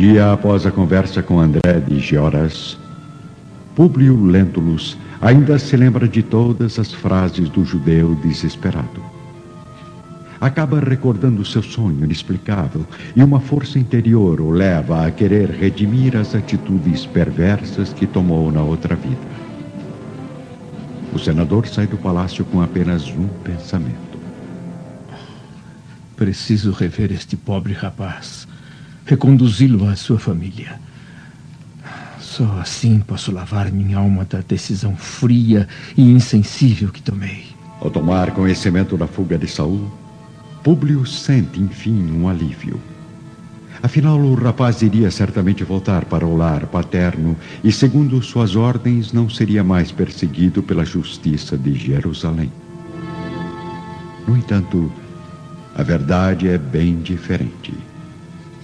dia após a conversa com André de Gioras, Públio Lentulus ainda se lembra de todas as frases do judeu desesperado. Acaba recordando seu sonho inexplicável e uma força interior o leva a querer redimir as atitudes perversas que tomou na outra vida. O senador sai do palácio com apenas um pensamento. Preciso rever este pobre rapaz, reconduzi-lo à sua família. Só assim posso lavar minha alma da decisão fria e insensível que tomei. Ao tomar conhecimento da fuga de Saul, Públio sente, enfim, um alívio. Afinal, o rapaz iria certamente voltar para o lar paterno e, segundo suas ordens, não seria mais perseguido pela justiça de Jerusalém. No entanto, a verdade é bem diferente.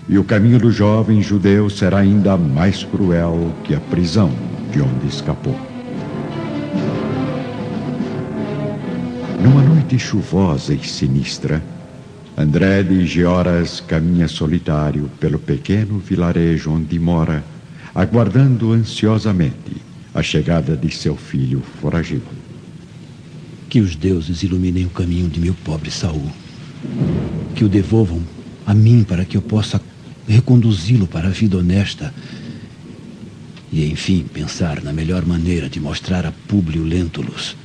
E o caminho do jovem judeu será ainda mais cruel que a prisão de onde escapou. Numa noite chuvosa e sinistra, André de Gioras caminha solitário pelo pequeno vilarejo onde mora, aguardando ansiosamente a chegada de seu filho foragido. Que os deuses iluminem o caminho de meu pobre Saul. Que o devolvam a mim para que eu possa reconduzi-lo para a vida honesta e, enfim, pensar na melhor maneira de mostrar a Públio Lentulus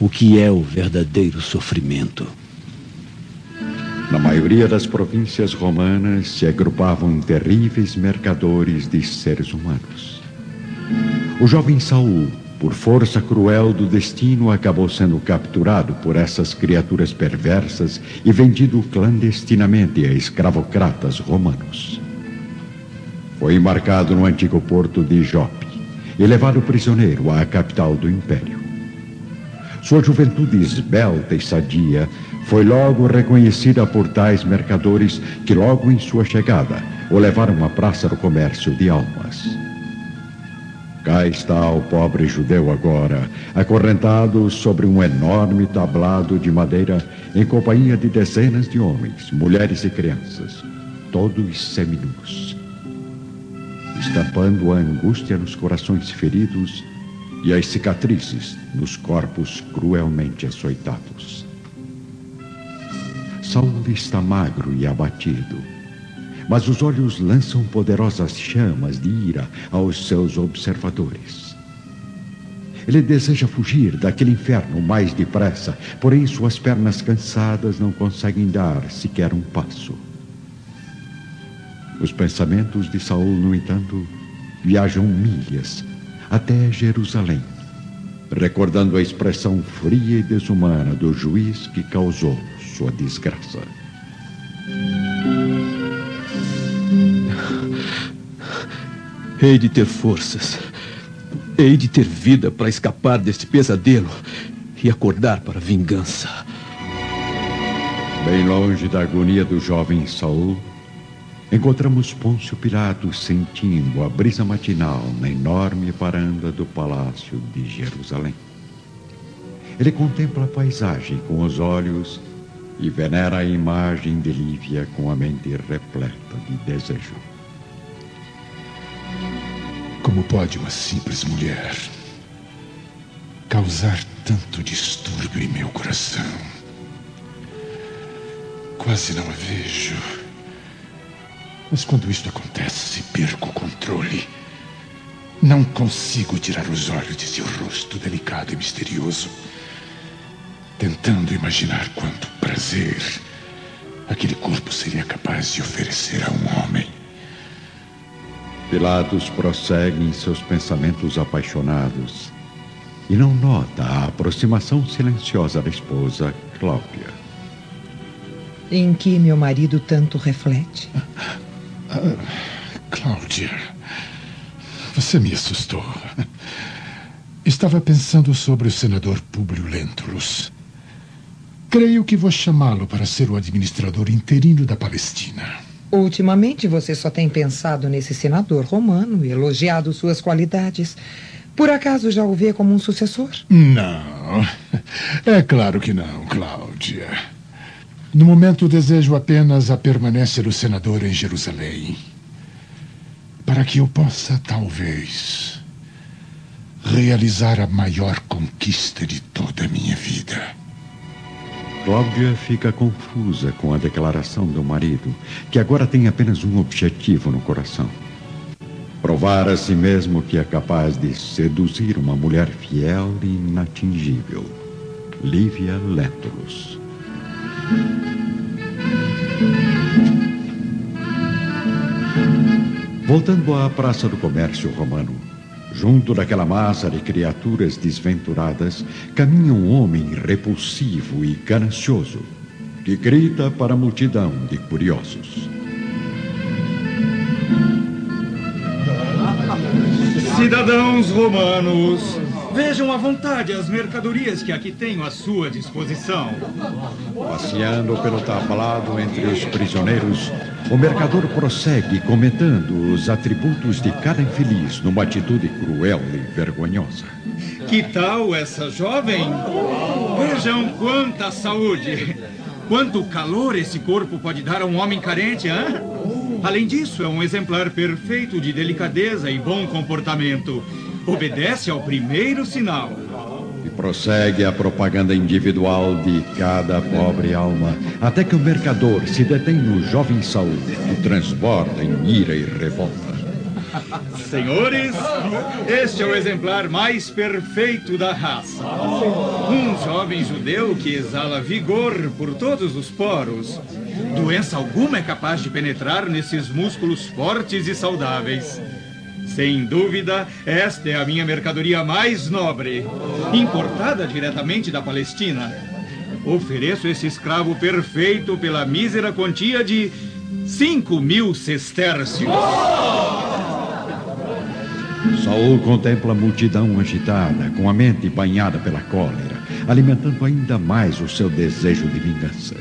o que é o verdadeiro sofrimento. Na maioria das províncias romanas se agrupavam terríveis mercadores de seres humanos. O jovem Saul, por força cruel do destino, acabou sendo capturado por essas criaturas perversas e vendido clandestinamente a escravocratas romanos. Foi embarcado no antigo porto de Jope e levado prisioneiro à capital do império. Sua juventude esbelta e sadia foi logo reconhecida por tais mercadores que, logo em sua chegada, o levaram à praça do comércio de almas. Cá está o pobre judeu agora, acorrentado sobre um enorme tablado de madeira, em companhia de dezenas de homens, mulheres e crianças, todos seminus, estampando a angústia nos corações feridos e as cicatrizes nos corpos cruelmente açoitados. Saul está magro e abatido mas os olhos lançam poderosas chamas de ira aos seus observadores. Ele deseja fugir daquele inferno mais depressa, porém suas pernas cansadas não conseguem dar sequer um passo. Os pensamentos de Saul, no entanto, viajam milhas até Jerusalém, recordando a expressão fria e desumana do juiz que causou sua desgraça. Hei de ter forças. Hei de ter vida para escapar deste pesadelo e acordar para a vingança. Bem longe da agonia do jovem Saul, encontramos Pôncio Pilatos sentindo a brisa matinal na enorme varanda do palácio de Jerusalém. Ele contempla a paisagem com os olhos e venera a imagem de Lívia com a mente repleta de desejo. Como pode uma simples mulher causar tanto distúrbio em meu coração? Quase não a vejo. Mas quando isto acontece, perco o controle. Não consigo tirar os olhos de seu rosto delicado e misterioso, tentando imaginar quanto prazer aquele corpo seria capaz de oferecer a um homem. Pilatos prossegue em seus pensamentos apaixonados e não nota a aproximação silenciosa da esposa, Cláudia. Em que meu marido tanto reflete? Uh, Cláudia, você me assustou. Estava pensando sobre o senador Públio Lentulus. Creio que vou chamá-lo para ser o administrador interino da Palestina. Ultimamente você só tem pensado nesse senador romano e elogiado suas qualidades. Por acaso já o vê como um sucessor? Não. É claro que não, Cláudia. No momento desejo apenas a permanência do senador em Jerusalém. para que eu possa, talvez, realizar a maior conquista de toda a minha vida. Cláudia fica confusa com a declaração do marido, que agora tem apenas um objetivo no coração: provar a si mesmo que é capaz de seduzir uma mulher fiel e inatingível, Lívia Létulos. Voltando à Praça do Comércio Romano, junto daquela massa de criaturas desventuradas, caminha um homem repulsivo e ganancioso, que grita para a multidão de curiosos. Cidadãos romanos, Vejam à vontade as mercadorias que aqui tenho à sua disposição. Passeando pelo tablado entre os prisioneiros, o mercador prossegue comentando os atributos de cada infeliz numa atitude cruel e vergonhosa. Que tal essa jovem? Vejam quanta saúde! Quanto calor esse corpo pode dar a um homem carente, hein? Além disso, é um exemplar perfeito de delicadeza e bom comportamento. Obedece ao primeiro sinal. E prossegue a propaganda individual de cada pobre alma, até que o mercador se detém no jovem Saul, que transborda em ira e revolta. Senhores, este é o exemplar mais perfeito da raça. Um jovem judeu que exala vigor por todos os poros. Doença alguma é capaz de penetrar nesses músculos fortes e saudáveis. Sem dúvida, esta é a minha mercadoria mais nobre, importada diretamente da Palestina. Ofereço esse escravo perfeito pela mísera quantia de 5 mil sestércios. Saul contempla a multidão agitada, com a mente banhada pela cólera, alimentando ainda mais o seu desejo de vingança.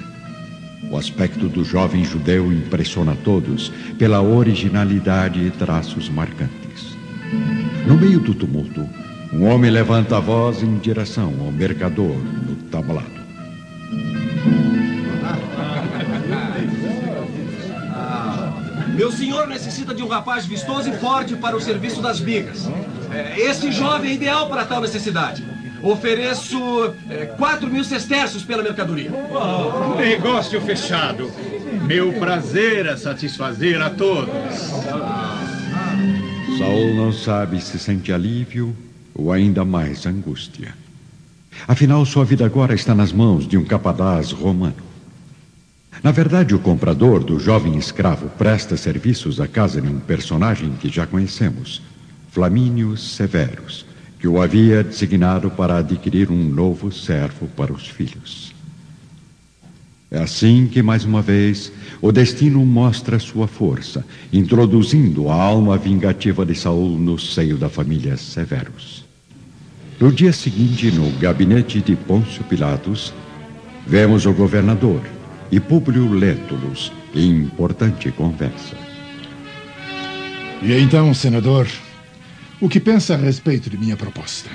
O aspecto do jovem judeu impressiona todos pela originalidade e traços marcantes. No meio do tumulto, um homem levanta a voz em direção ao mercador no tablado. Meu senhor necessita de um rapaz vistoso e forte para o serviço das bigas. É, esse jovem é ideal para tal necessidade. Ofereço é, 4 mil sestércios pela mercadoria. Negócio fechado. Meu prazer é satisfazer a todos. Saul não sabe se sente alívio ou ainda mais angústia. Afinal, sua vida agora está nas mãos de um capataz romano. Na verdade, o comprador do jovem escravo presta serviços à casa de um personagem que já conhecemos, Flamínio Severus, que o havia designado para adquirir um novo servo para os filhos. É assim que, mais uma vez, o destino mostra sua força, introduzindo a alma vingativa de Saul no seio da família Severus. No dia seguinte, no gabinete de Pôncio Pilatos, vemos o governador e Públio Lentulus em importante conversa. E então, senador, o que pensa a respeito de minha proposta?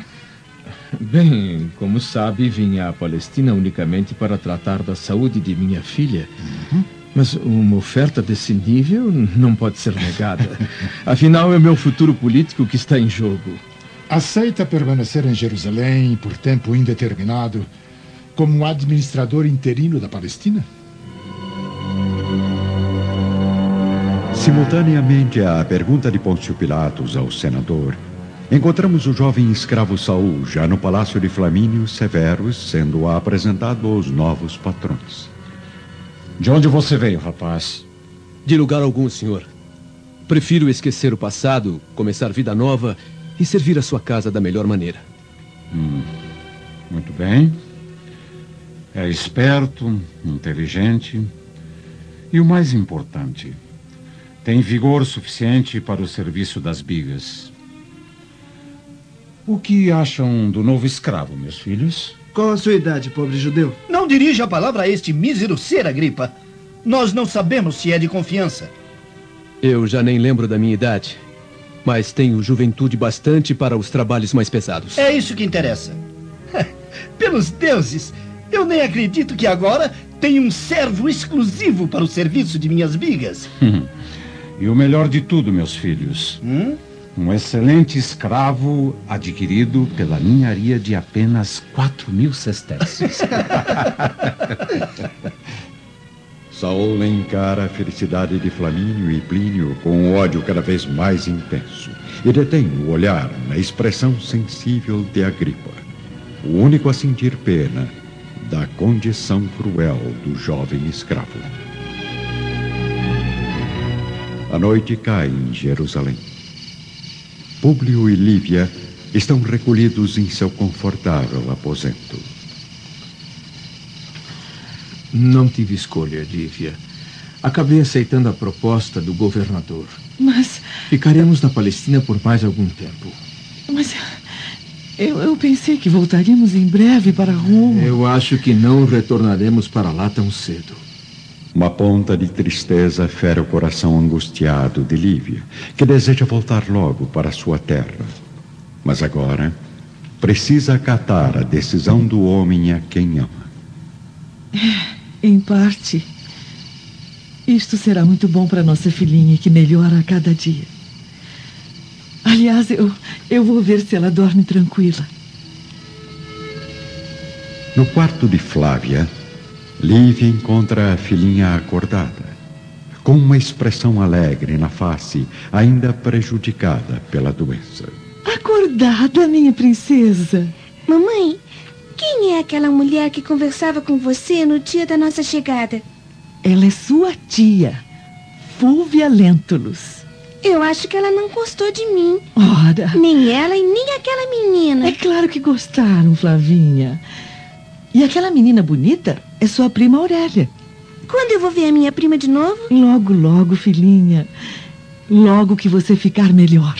Bem, como sabe, vim à Palestina unicamente para tratar da saúde de minha filha. Uhum. Mas uma oferta desse nível não pode ser negada. Afinal, é meu futuro político que está em jogo. Aceita permanecer em Jerusalém por tempo indeterminado como administrador interino da Palestina? Simultaneamente à pergunta de Pôncio Pilatos ao senador, encontramos o jovem escravo Saul já no palácio de Flamínio Severus, sendo apresentado aos novos patrões. De onde você veio, rapaz? De lugar algum, senhor. Prefiro esquecer o passado, começar vida nova e servir a sua casa da melhor maneira. Hum, muito bem. É esperto, inteligente e o mais importante, tem vigor suficiente para o serviço das bigas. O que acham do novo escravo, meus filhos? Qual a sua idade, pobre judeu? Não dirija a palavra a este mísero ser, Agripa. Nós não sabemos se é de confiança. Eu já nem lembro da minha idade, mas tenho juventude bastante para os trabalhos mais pesados. É isso que interessa. Pelos deuses, eu nem acredito que agora tenho um servo exclusivo para o serviço de minhas bigas. E o melhor de tudo, meus filhos. Hum? Um excelente escravo adquirido pela ninharia de apenas 4 mil sestércios. Saul encara a felicidade de Flamínio e Plínio com um ódio cada vez mais intenso e detém o olhar na expressão sensível de Agripa, o único a sentir pena da condição cruel do jovem escravo. A noite cai em Jerusalém. Públio e Lívia estão recolhidos em seu confortável aposento. Não tive escolha, Lívia. Acabei aceitando a proposta do governador. Mas. Ficaremos na Palestina por mais algum tempo. Mas. Eu, eu pensei que voltaríamos em breve para Roma. Eu acho que não retornaremos para lá tão cedo. Uma ponta de tristeza fere o coração angustiado de Lívia, que deseja voltar logo para sua terra. Mas agora precisa acatar a decisão do homem a quem ama. Em parte. Isto será muito bom para nossa filhinha, que melhora a cada dia. Aliás, eu, eu vou ver se ela dorme tranquila. No quarto de Flávia, Lívia encontra a filhinha acordada, com uma expressão alegre na face, ainda prejudicada pela doença. Acordada, minha princesa. Mamãe, quem é aquela mulher que conversava com você no dia da nossa chegada? Ela é sua tia, Fúvia Lentulus. Eu acho que ela não gostou de mim. Ora. Nem ela e nem aquela menina. É claro que gostaram, Flavinha. E aquela menina bonita é sua prima Aurélia. Quando eu vou ver a minha prima de novo? Logo, logo, filhinha. Logo que você ficar melhor.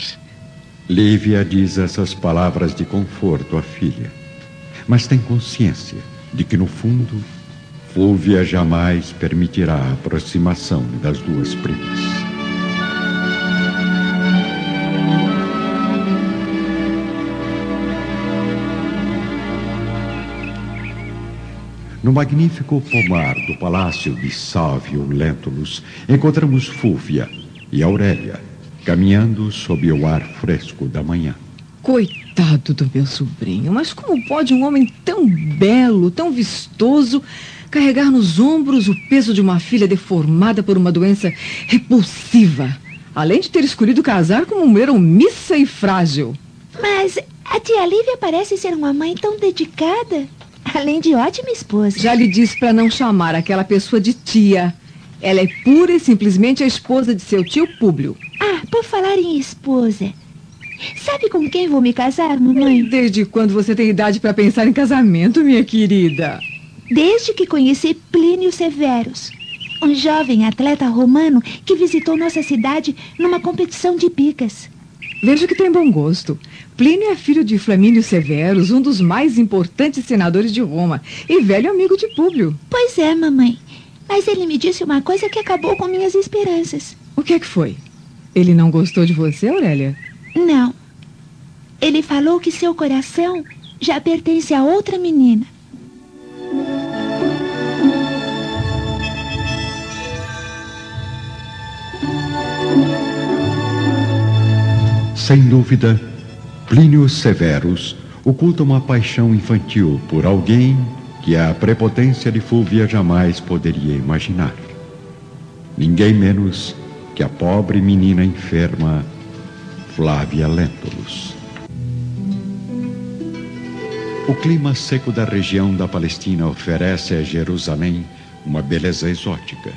Lívia diz essas palavras de conforto à filha, mas tem consciência de que, no fundo, Fúvia jamais permitirá a aproximação das duas primas. No magnífico pomar do palácio de Sávio Lentulus, encontramos Fúvia e Aurélia caminhando sob o ar fresco da manhã. Coitado do meu sobrinho, mas como pode um homem tão belo, tão vistoso, carregar nos ombros o peso de uma filha deformada por uma doença repulsiva? Além de ter escolhido casar com uma mulher omissa e frágil. Mas a tia Lívia parece ser uma mãe tão dedicada. Além de ótima esposa. Já lhe disse para não chamar aquela pessoa de tia. Ela é pura e simplesmente a esposa de seu tio Públio. Ah, por falar em esposa. Sabe com quem vou me casar, mamãe? Desde quando você tem idade para pensar em casamento, minha querida? Desde que conheci Plínio Severus, um jovem atleta romano que visitou nossa cidade numa competição de bicas. Vejo que tem bom gosto. Plínio é filho de Flamínio Severus, um dos mais importantes senadores de Roma, e velho amigo de Públio. Pois é, mamãe. Mas ele me disse uma coisa que acabou com minhas esperanças. O que é que foi? Ele não gostou de você, Aurélia? Não. Ele falou que seu coração já pertence a outra menina. Sem dúvida, Plínio Severus oculta uma paixão infantil por alguém que a prepotência de Fúvia jamais poderia imaginar. Ninguém menos que a pobre menina enferma Flávia Lentulus. O clima seco da região da Palestina oferece a Jerusalém uma beleza exótica,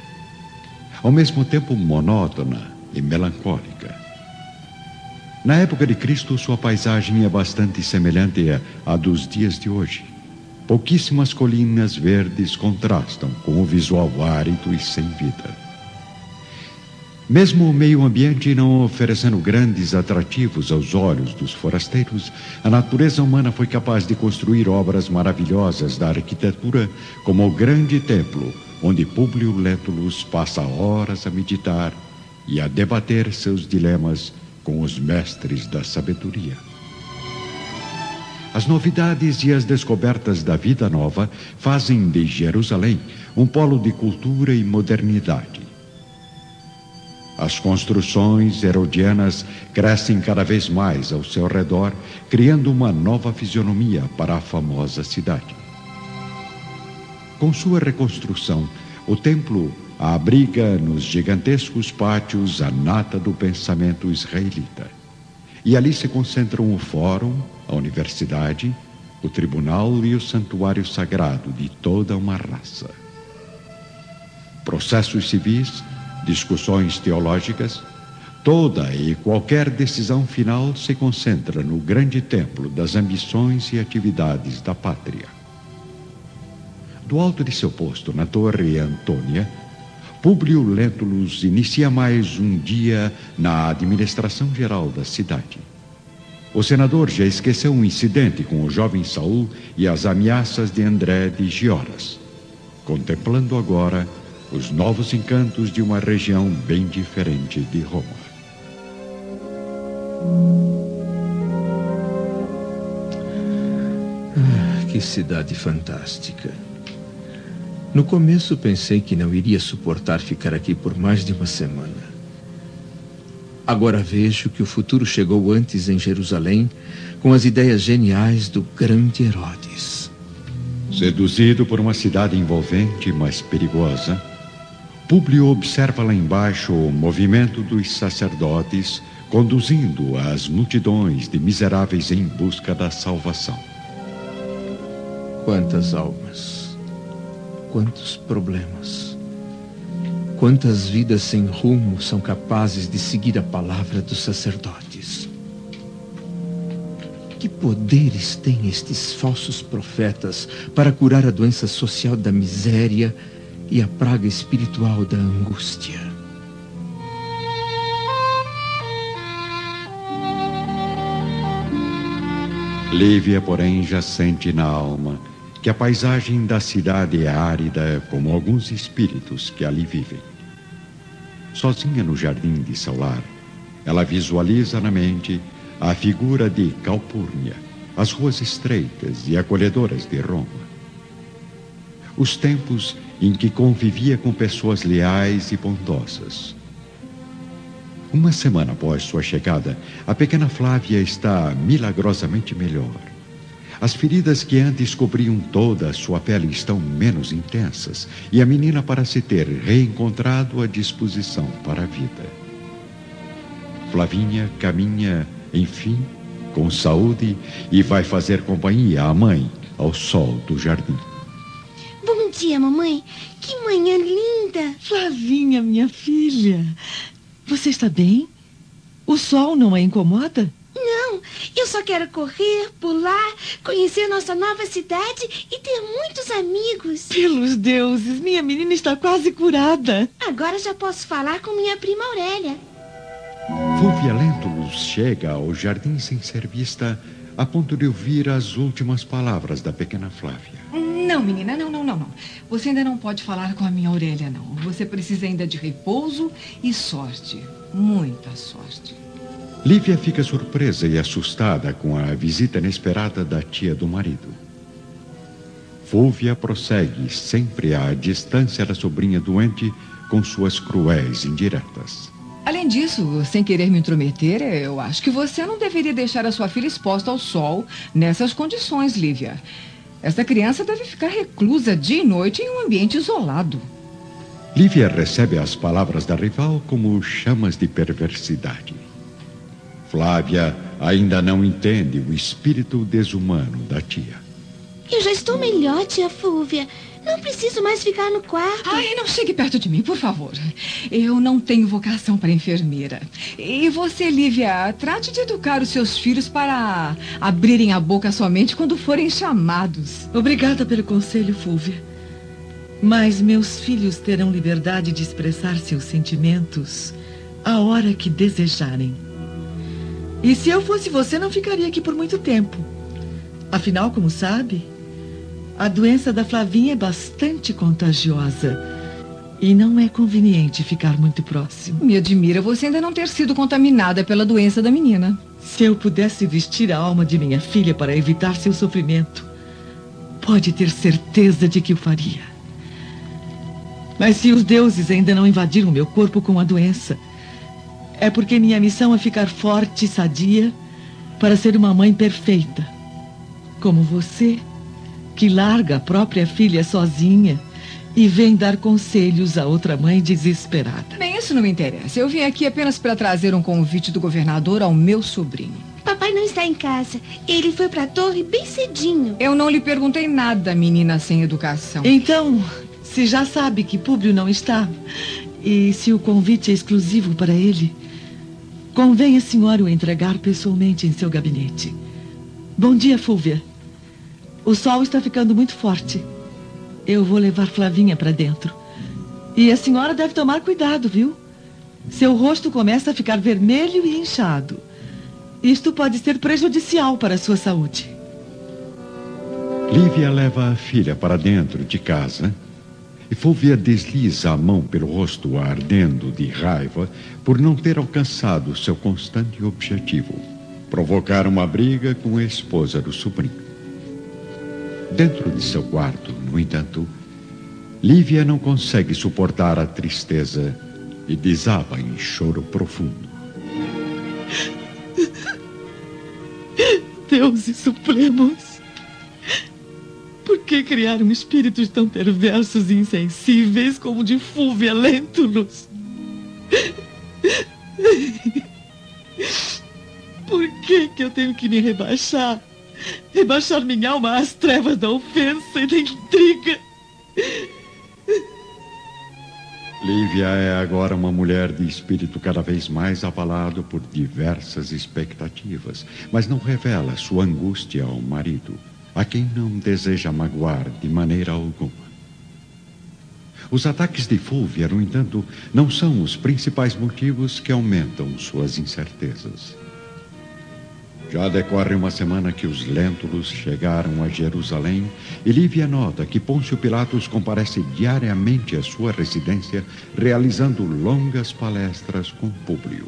ao mesmo tempo monótona e melancólica. Na época de Cristo, sua paisagem é bastante semelhante à dos dias de hoje. Pouquíssimas colinas verdes contrastam com o visual árido e sem vida. Mesmo o meio ambiente não oferecendo grandes atrativos aos olhos dos forasteiros, a natureza humana foi capaz de construir obras maravilhosas da arquitetura, como o grande templo, onde Públio Lentulus passa horas a meditar e a debater seus dilemas com os mestres da sabedoria. As novidades e as descobertas da vida nova fazem de Jerusalém um polo de cultura e modernidade. As construções herodianas crescem cada vez mais ao seu redor, criando uma nova fisionomia para a famosa cidade. Com sua reconstrução, o templo abriga nos gigantescos pátios a nata do pensamento israelita. E ali se concentram o fórum, a universidade, o tribunal e o santuário sagrado de toda uma raça. Processos civis, discussões teológicas, toda e qualquer decisão final se concentra no grande templo das ambições e atividades da pátria. Do alto de seu posto na Torre Antônia, Públio Lentulus inicia mais um dia na administração geral da cidade. O senador já esqueceu um incidente com o jovem Saul e as ameaças de André de Gioras, contemplando agora os novos encantos de uma região bem diferente de Roma. Ah, que cidade fantástica. No começo pensei que não iria suportar ficar aqui por mais de uma semana. Agora vejo que o futuro chegou antes em Jerusalém com as ideias geniais do grande Herodes. Seduzido por uma cidade envolvente, mas perigosa, Públio observa lá embaixo o movimento dos sacerdotes conduzindo as multidões de miseráveis em busca da salvação. Quantas almas, quantos problemas, quantas vidas sem rumo são capazes de seguir a palavra dos sacerdotes. Que poderes têm estes falsos profetas para curar a doença social da miséria? e a praga espiritual da angústia. Lívia, porém, já sente na alma que a paisagem da cidade é árida como alguns espíritos que ali vivem. Sozinha no jardim de seu lar, ela visualiza na mente a figura de Calpurnia, as ruas estreitas e acolhedoras de Roma. Os tempos em que convivia com pessoas leais e bondosas. Uma semana após sua chegada, a pequena Flávia está milagrosamente melhor. As feridas que antes cobriam toda a sua pele estão menos intensas e a menina parece ter reencontrado a disposição para a vida. Flavinha caminha, enfim, com saúde e vai fazer companhia à mãe ao sol do jardim. Bom dia, mamãe. Que manhã linda. Flavinha, minha filha. Você está bem? O sol não a incomoda? Eu só quero correr, pular, conhecer nossa nova cidade e ter muitos amigos. Pelos deuses, minha menina está quase curada. Agora já posso falar com minha prima Aurélia. Fulvia Lentulus chega ao jardim sem ser vista a ponto de ouvir as últimas palavras da pequena Flávia. Não, menina, não, não, não, não. Você ainda não pode falar com a minha orelha, não. Você precisa ainda de repouso e sorte. Muita sorte. Lívia fica surpresa e assustada com a visita inesperada da tia do marido. Fúvia prossegue, sempre à distância da sobrinha doente, com suas cruéis indiretas. Além disso, sem querer me intrometer, eu acho que você não deveria deixar a sua filha exposta ao sol nessas condições, Lívia. Esta criança deve ficar reclusa dia e noite em um ambiente isolado. Lívia recebe as palavras da rival como chamas de perversidade. Flávia ainda não entende o espírito desumano da tia. Eu já estou melhor, tia Fúvia. Não preciso mais ficar no quarto. Ai, não chegue perto de mim, por favor. Eu não tenho vocação para enfermeira. E você, Lívia, trate de educar os seus filhos para abrirem a boca somente quando forem chamados. Obrigada pelo conselho, Fúvia. Mas meus filhos terão liberdade de expressar seus sentimentos a hora que desejarem. E se eu fosse você, não ficaria aqui por muito tempo. Afinal, como sabe, a doença da Flavinha é bastante contagiosa. E não é conveniente ficar muito próximo. Me admira você ainda não ter sido contaminada pela doença da menina. Se eu pudesse vestir a alma de minha filha para evitar seu sofrimento, pode ter certeza de que o faria. Mas se os deuses ainda não invadiram meu corpo com a doença, é porque minha missão é ficar forte e sadia para ser uma mãe perfeita. Como você, que larga a própria filha sozinha e vem dar conselhos a outra mãe desesperada. Bem, isso não me interessa. Eu vim aqui apenas para trazer um convite do governador ao meu sobrinho. Papai não está em casa. Ele foi para a torre bem cedinho. Eu não lhe perguntei nada, menina sem educação. Então, se já sabe que Públio não está e se o convite é exclusivo para ele, convém a senhora o entregar pessoalmente em seu gabinete. Bom dia, Fúvia. O sol está ficando muito forte. Eu vou levar Flavinha para dentro. E a senhora deve tomar cuidado, viu? Seu rosto começa a ficar vermelho e inchado. Isto pode ser prejudicial para a sua saúde. Lívia leva a filha para dentro de casa e Fulvia desliza a mão pelo rosto ardendo de raiva por não ter alcançado seu constante objetivo: provocar uma briga com a esposa do sobrinho. Dentro de seu quarto, no entanto, Lívia não consegue suportar a tristeza e desaba em choro profundo. Deuses supremos! Que criaram espíritos tão perversos e insensíveis como de Fúvia Lentulus? Por que, que eu tenho que me rebaixar? Rebaixar minha alma às trevas da ofensa e da intriga? Lívia é agora uma mulher de espírito cada vez mais abalado por diversas expectativas, mas não revela sua angústia ao marido, a quem não deseja magoar de maneira alguma. Os ataques de Fúvia, no entanto, não são os principais motivos que aumentam suas incertezas. Já decorre uma semana que os lêntulos chegaram a Jerusalém e Lívia nota que Pôncio Pilatos comparece diariamente à sua residência, realizando longas palestras com Públio.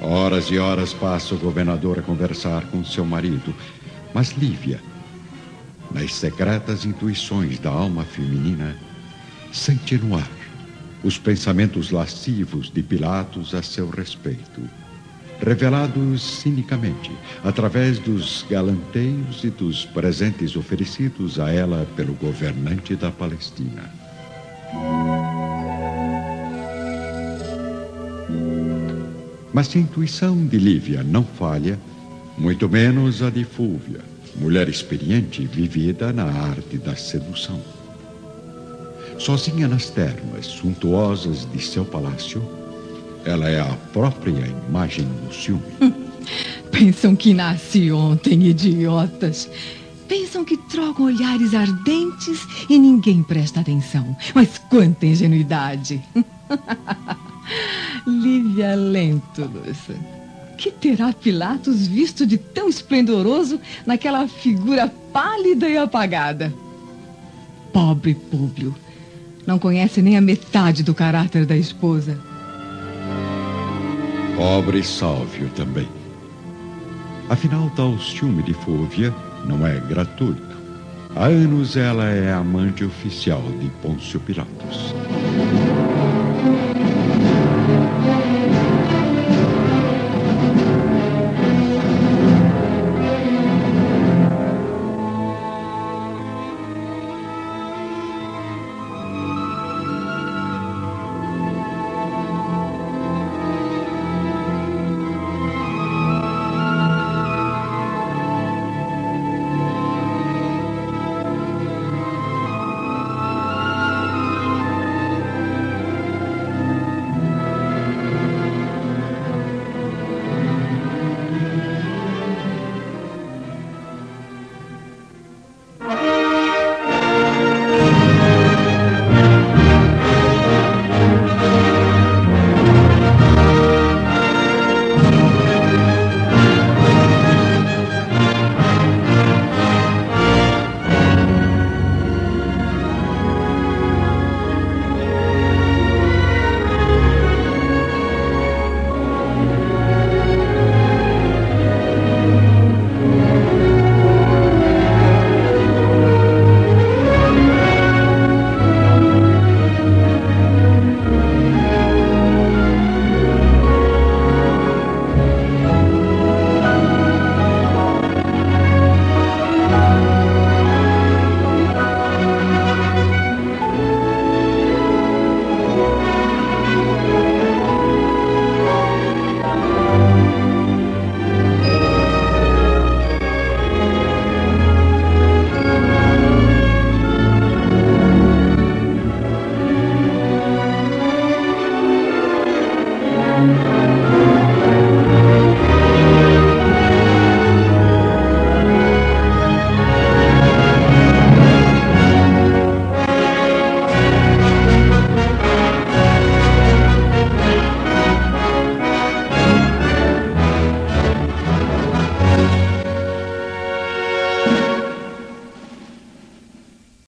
Horas e horas passa o governador a conversar com seu marido, mas Lívia, nas secretas intuições da alma feminina, sente no ar os pensamentos lascivos de Pilatos a seu respeito revelados cinicamente através dos galanteios e dos presentes oferecidos a ela pelo governante da Palestina. Mas se a intuição de Lívia não falha, muito menos a de Fúvia, mulher experiente vivida na arte da sedução. Sozinha nas termas suntuosas de seu palácio, ela é a própria imagem do ciúme. Pensam que nasci ontem, idiotas. Pensam que trocam olhares ardentes e ninguém presta atenção. Mas quanta ingenuidade! Lívia Lentulus. Que terá Pilatos visto de tão esplendoroso naquela figura pálida e apagada? Pobre Públio. Não conhece nem a metade do caráter da esposa. Pobre Sálvio também. Afinal, tal ciúme de Fúvia não é gratuito. Há anos ela é amante oficial de Pôncio Pilatos.